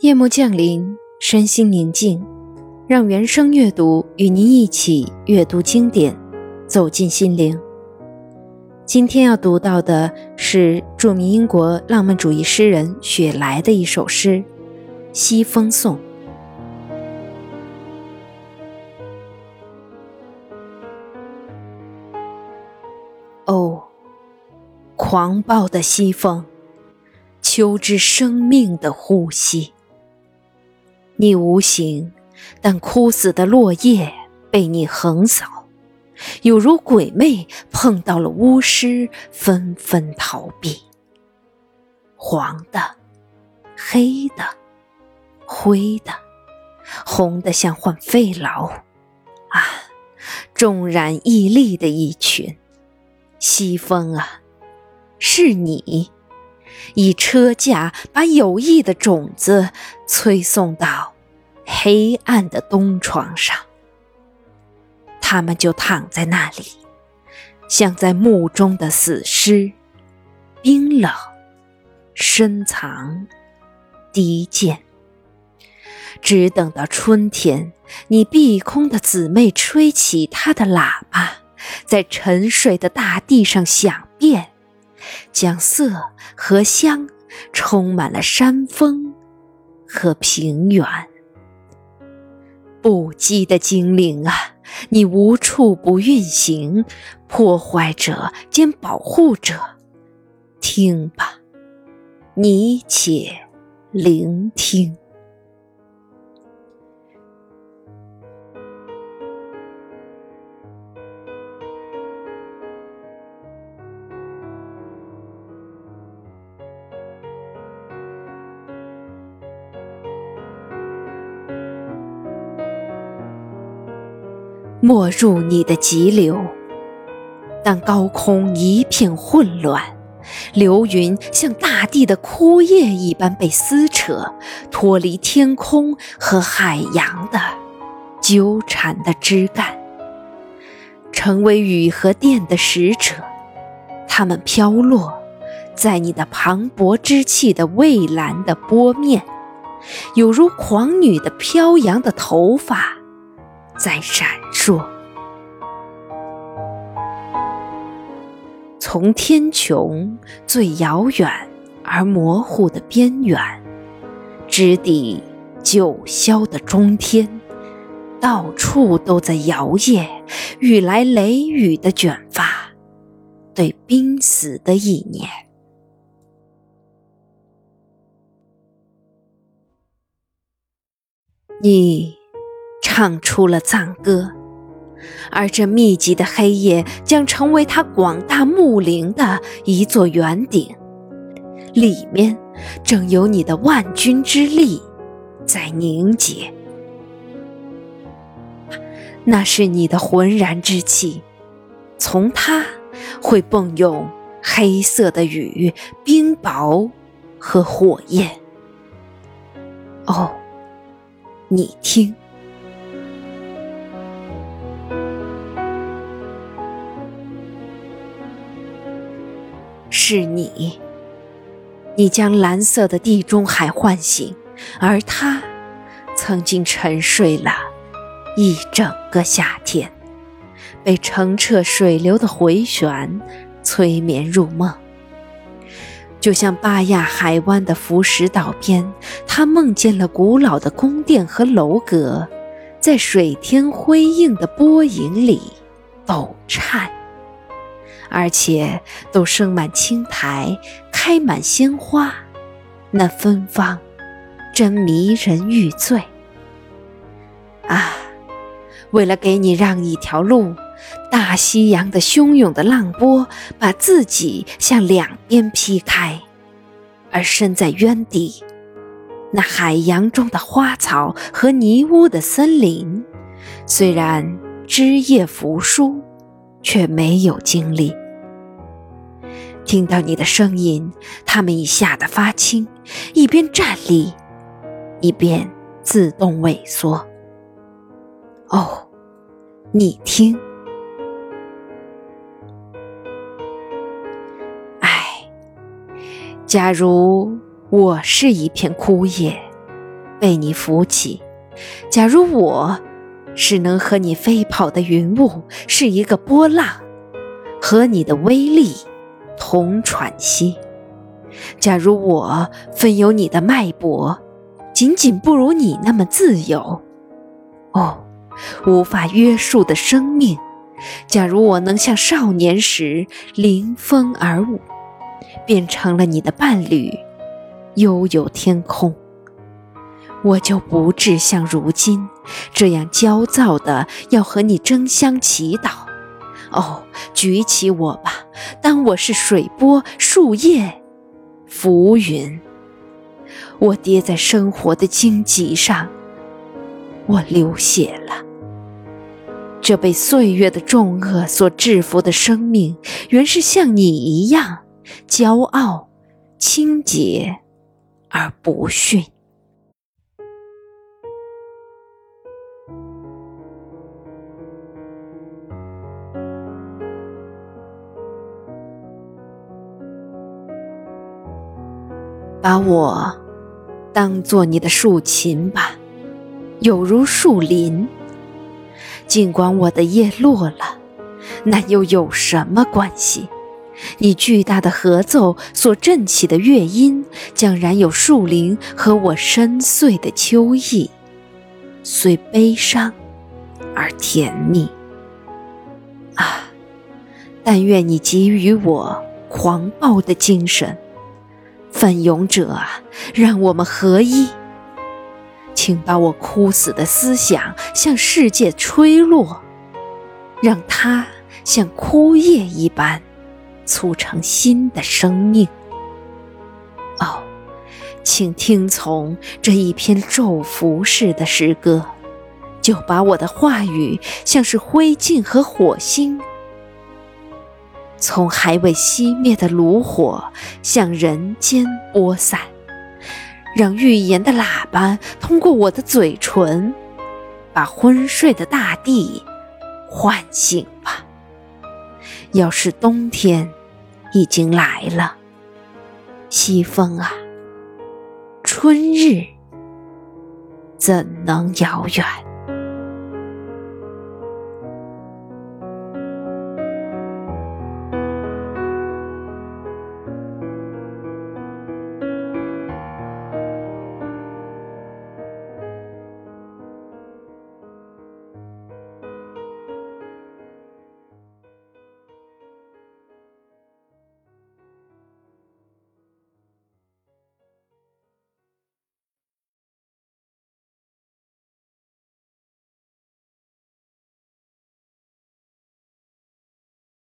夜幕降临，身心宁静，让原声阅读与您一起阅读经典，走进心灵。今天要读到的是著名英国浪漫主义诗人雪莱的一首诗《西风颂》。哦，狂暴的西风，秋之生命的呼吸。你无形，但枯死的落叶被你横扫，有如鬼魅碰到了巫师，纷纷逃避。黄的、黑的、灰的、红的，像患肺痨啊！纵然屹立的一群，西风啊，是你。以车架把有益的种子催送到黑暗的东床上，他们就躺在那里，像在墓中的死尸，冰冷、深藏、低贱。只等到春天，你碧空的姊妹吹起她的喇叭，在沉睡的大地上响遍。将色和香充满了山峰和平原。不羁的精灵啊，你无处不运行，破坏者兼保护者，听吧，你且聆听。没入你的急流，当高空一片混乱，流云像大地的枯叶一般被撕扯，脱离天空和海洋的纠缠的枝干，成为雨和电的使者。它们飘落在你的磅礴之气的蔚蓝的波面，有如狂女的飘扬的头发。在闪烁，从天穹最遥远而模糊的边缘，直抵九霄的中天，到处都在摇曳，雨来雷雨的卷发，对濒死的意念。你。唱出了赞歌，而这密集的黑夜将成为他广大墓陵的一座圆顶，里面正有你的万钧之力在凝结。那是你的浑然之气，从它会迸涌黑色的雨、冰雹和火焰。哦，你听。是你，你将蓝色的地中海唤醒，而它曾经沉睡了一整个夏天，被澄澈水流的回旋催眠入梦。就像巴亚海湾的浮石岛边，他梦见了古老的宫殿和楼阁，在水天辉映的波影里抖颤。而且都生满青苔，开满鲜花，那芬芳真迷人欲醉。啊，为了给你让一条路，大西洋的汹涌的浪波把自己向两边劈开，而身在渊底，那海洋中的花草和泥污的森林，虽然枝叶扶疏。却没有精力。听到你的声音，他们已吓得发青，一边站立，一边自动萎缩。哦，你听，唉，假如我是一片枯叶，被你扶起。假如我是能和你飞跑的云雾，是一个波浪，和你的威力同喘息；假如我分有你的脉搏，仅仅不如你那么自由。哦，无法约束的生命！假如我能像少年时临风而舞，变成了你的伴侣，悠游天空。我就不至像如今这样焦躁的要和你争相祈祷。哦，举起我吧，当我是水波、树叶、浮云。我跌在生活的荆棘上，我流血了。这被岁月的重恶所制服的生命，原是像你一样骄傲、清洁而不逊。把我当做你的竖琴吧，有如树林。尽管我的叶落了，那又有什么关系？你巨大的合奏所振起的乐音，将然有树林和我深邃的秋意，虽悲伤而甜蜜。啊！但愿你给予我狂暴的精神。奋勇者啊，让我们合一！请把我枯死的思想向世界吹落，让它像枯叶一般促成新的生命。哦，请听从这一篇咒符式的诗歌，就把我的话语像是灰烬和火星。从还未熄灭的炉火向人间播散，让预言的喇叭通过我的嘴唇，把昏睡的大地唤醒吧。要是冬天已经来了，西风啊，春日怎能遥远？